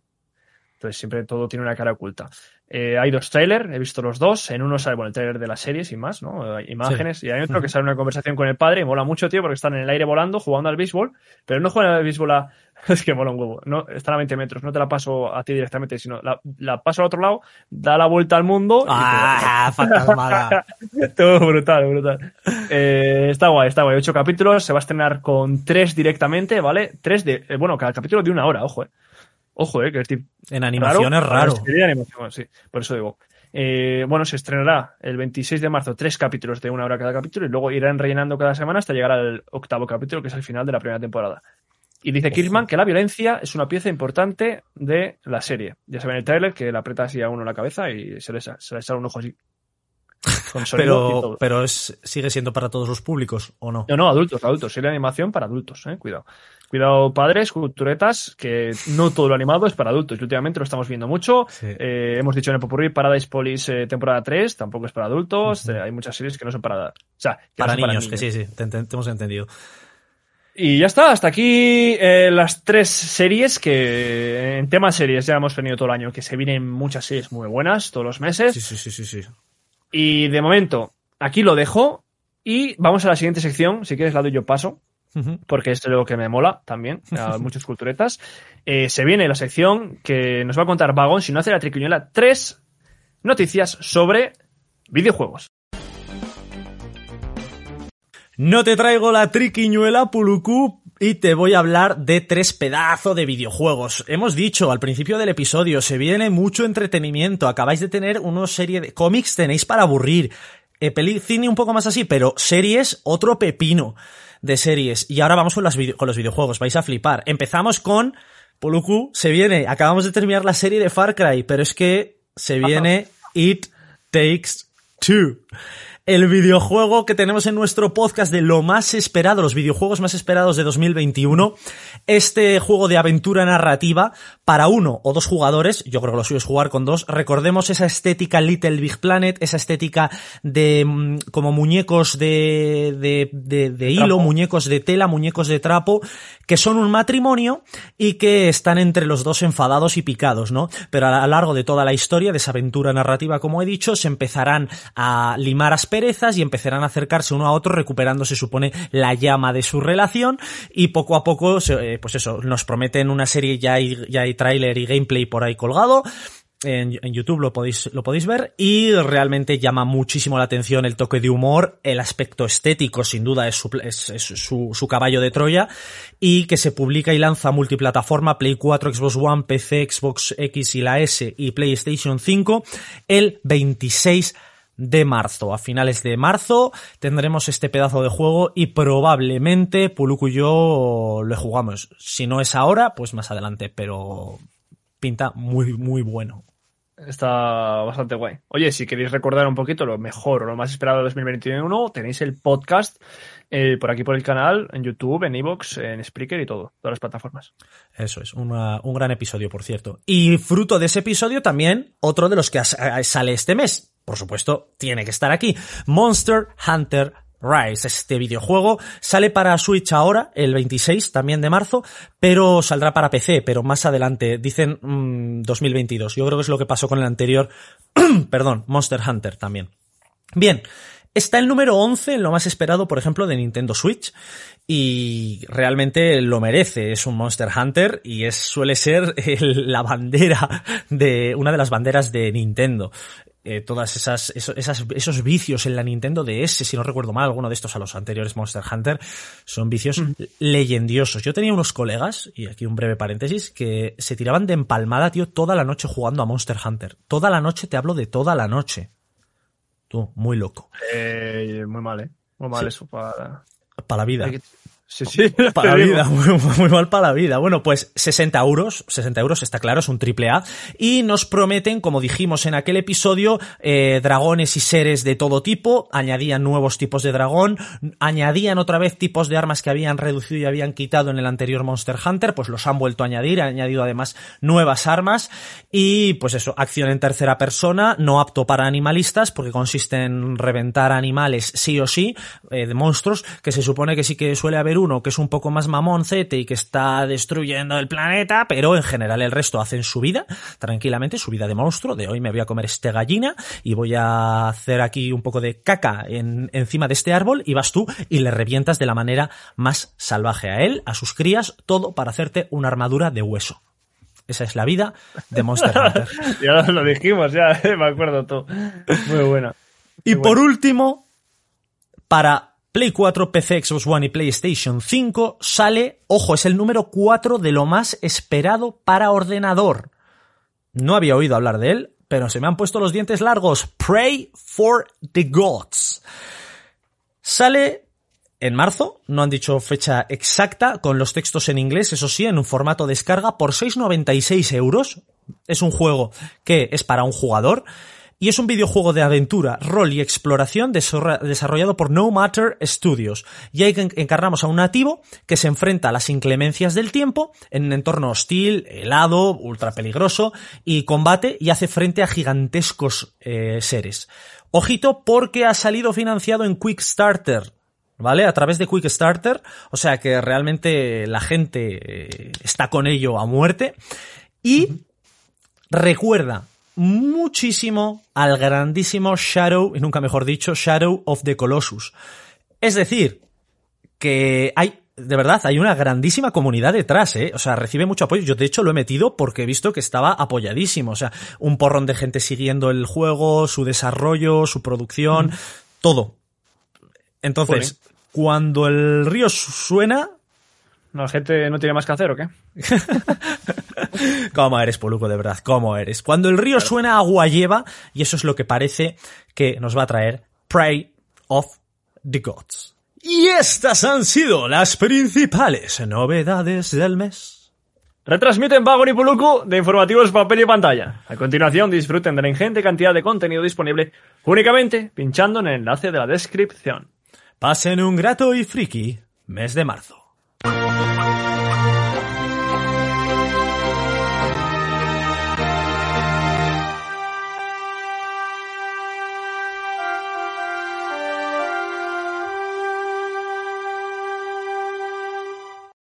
[SPEAKER 3] Entonces siempre todo tiene una cara oculta. Eh, hay dos trailers, he visto los dos. En uno sale bueno, el trailer de la serie, sin más, ¿no? Eh, imágenes. Y hay otro que sale una conversación con el padre y mola mucho, tío, porque están en el aire volando, jugando al béisbol, pero no juegan al béisbol a... Es que mola un huevo. No, están a 20 metros. No te la paso a ti directamente, sino la, la paso al otro lado, da la vuelta al mundo.
[SPEAKER 1] ¡Ah! Fantasmada.
[SPEAKER 3] todo brutal, brutal. Eh, está guay, está guay. Ocho capítulos, se va a estrenar con tres directamente, ¿vale? Tres de. eh, bueno, cada capítulo de una hora, ojo, eh. Ojo, eh, que es tipo
[SPEAKER 1] En animación es raro.
[SPEAKER 3] Serie de animación, sí, por eso digo. Eh, bueno, se estrenará el 26 de marzo tres capítulos de una hora cada capítulo y luego irán rellenando cada semana hasta llegar al octavo capítulo, que es el final de la primera temporada. Y dice Kirkman que la violencia es una pieza importante de la serie. Ya se ve en el tráiler que le aprieta así a uno la cabeza y se le, se le sale un ojo así. con
[SPEAKER 1] Pero, pero es, sigue siendo para todos los públicos, ¿o no?
[SPEAKER 3] No, no, adultos, adultos. Serie de animación para adultos, eh. Cuidado. Cuidado, padres, culturetas, que no todo lo animado es para adultos. Y últimamente lo estamos viendo mucho.
[SPEAKER 1] Sí.
[SPEAKER 3] Eh, hemos dicho en el Popurrí Paradise Police eh, temporada 3, tampoco es para adultos. Eh, hay muchas series que no son para. O sea, que no
[SPEAKER 1] Para
[SPEAKER 3] son
[SPEAKER 1] niños, que sí, sí, te, hemos entendido.
[SPEAKER 3] Y ya está, hasta aquí eh, las tres series que en tema series ya hemos tenido todo el año, que se vienen muchas series muy buenas todos los meses.
[SPEAKER 1] Sí, sí, sí, sí, sí.
[SPEAKER 3] Y de momento, aquí lo dejo y vamos a la siguiente sección. Si quieres la doy yo paso,
[SPEAKER 1] Ujú.
[SPEAKER 3] porque esto es lo que me mola también, a muchas culturetas. Eh, se viene la sección que nos va a contar Vagón, si no hace la triquiñuela, tres noticias sobre videojuegos.
[SPEAKER 1] No te traigo la triquiñuela, Puluku, y te voy a hablar de tres pedazos de videojuegos. Hemos dicho al principio del episodio, se viene mucho entretenimiento, acabáis de tener una serie de cómics, tenéis para aburrir. Eh, peli- cine un poco más así, pero series, otro pepino de series. Y ahora vamos con, las con los videojuegos, vais a flipar. Empezamos con Puluku, se viene, acabamos de terminar la serie de Far Cry, pero es que se viene It Takes Two. El videojuego que tenemos en nuestro podcast de lo más esperado, los videojuegos más esperados de 2021. Este juego de aventura narrativa para uno o dos jugadores, yo creo que lo suyo es jugar con dos. Recordemos esa estética Little Big Planet, esa estética de mm, como muñecos de, de, de, de hilo,
[SPEAKER 3] trapo.
[SPEAKER 1] muñecos de tela, muñecos de trapo, que son un matrimonio y que están entre los dos enfadados y picados, ¿no? Pero a lo largo de toda la historia de esa aventura narrativa, como he dicho, se empezarán a limar y empezarán a acercarse uno a otro, recuperando, se supone, la llama de su relación y poco a poco, eh, pues eso, nos prometen una serie, ya hay, ya hay tráiler y gameplay por ahí colgado. En, YouTube lo podéis, lo podéis ver y realmente llama muchísimo la atención el toque de humor, el aspecto estético sin duda es su, es, su caballo de Troya y que se publica y lanza multiplataforma Play 4, Xbox One, PC, Xbox X y la S y PlayStation 5 el 26 de marzo. A finales de marzo tendremos este pedazo de juego y probablemente Puluku y yo lo jugamos. Si no es ahora, pues más adelante, pero pinta muy, muy bueno.
[SPEAKER 3] Está bastante guay. Oye, si queréis recordar un poquito lo mejor o lo más esperado de 2021, tenéis el podcast eh, por aquí por el canal, en YouTube, en Evox, en Spreaker y todo, todas las plataformas.
[SPEAKER 1] Eso es, una- un gran episodio, por cierto. Y fruto de ese episodio también, otro de los que sale este mes. Por supuesto, tiene que estar aquí. Monster Hunter Rise. Este videojuego sale para Switch ahora, el 26 también de marzo, pero saldrá para PC, pero más adelante. Dicen mm, 2022. Yo creo que es lo que pasó con el anterior, perdón, Monster Hunter también. Bien, está el número 11 en lo más esperado, por ejemplo, de Nintendo Switch y realmente lo merece. Es un Monster Hunter y suele ser la bandera de, una de las banderas de Nintendo. Eh, todas esas, eso- esas, esos vicios en la Nintendo DS, si no recuerdo mal, alguno de estos a los anteriores Monster Hunter, son vicios leyendiosos. Yo tenía unos colegas, y aquí un breve paréntesis, que se tiraban de empalmada, tío, toda la noche jugando a Monster Hunter. Toda la noche, te hablo de toda la noche. Tú, muy loco.
[SPEAKER 3] Eh, muy mal, ¿eh? Muy mal
[SPEAKER 1] Sí.
[SPEAKER 3] eso para...
[SPEAKER 1] Para la vida.
[SPEAKER 3] Hay que- Sí, sí.
[SPEAKER 1] Para la vida, muy, muy mal para la vida. Bueno, pues 60 euros, 60 euros está claro, es un triple A. Y nos prometen, como dijimos en aquel episodio, eh, dragones y seres de todo tipo, añadían nuevos tipos de dragón, añadían otra vez tipos de armas que habían reducido y habían quitado en el anterior Monster Hunter, pues los han vuelto a añadir, han añadido además nuevas armas y pues eso, acción en tercera persona, no apto para animalistas porque consiste en reventar animales sí o sí, eh, de monstruos, que se supone que sí que suele haber uno que es un poco más mamoncete y que está destruyendo el planeta, pero en general el resto hacen su vida, tranquilamente, su vida de monstruo, de hoy me voy a comer este gallina y voy a hacer aquí un poco de caca en, encima de este árbol y vas tú y le revientas de la manera más salvaje a él, a sus crías, todo para hacerte una armadura de hueso. Esa es la vida de Monster Hunter.
[SPEAKER 3] Ya lo dijimos, ya me acuerdo todo. Muy buena.
[SPEAKER 1] Y por último, para Play 4, PC, Xbox One y PlayStation 5 sale, ojo, es el número 4 de lo más esperado para ordenador. No había oído hablar de él, pero se me han puesto los dientes largos. Pray for the Gods. Sale en marzo, no han dicho fecha exacta, con los textos en inglés, eso sí, en un formato descarga por 6,96 euros. Es un juego que es para un jugador. Y es un videojuego de aventura, rol y exploración desarrollado por No Matter Studios. Y ahí en- encarnamos a un nativo que se enfrenta a las inclemencias del tiempo en un entorno hostil, helado, ultra peligroso, y combate y hace frente a gigantescos eh, seres. Ojito porque ha salido financiado en Quickstarter. ¿Vale? A través de Quickstarter. O sea que realmente la gente eh, está con ello a muerte. Y recuerda muchísimo al grandísimo Shadow, y nunca mejor dicho, Shadow of the Colossus. Es decir, que hay, de verdad, hay una grandísima comunidad detrás, ¿eh? O sea, recibe mucho apoyo. Yo, de hecho, lo he metido porque he visto que estaba apoyadísimo. O sea, un porrón de gente siguiendo el juego, su desarrollo, su producción, todo. Entonces, cuando el río suena,
[SPEAKER 3] la gente no tiene más que hacer, ¿o qué?
[SPEAKER 1] ¿Cómo eres, Poluco, de verdad? ¿Cómo eres? Cuando el río suena, agua lleva, y eso es lo que parece que nos va a traer Prey of the Gods. Y estas han sido las principales novedades del mes.
[SPEAKER 3] Retransmiten Vagon y Puluku de informativos papel y pantalla. A continuación disfruten de la ingente cantidad de contenido disponible únicamente pinchando en el enlace de la descripción.
[SPEAKER 1] Pasen un grato y friki mes de marzo.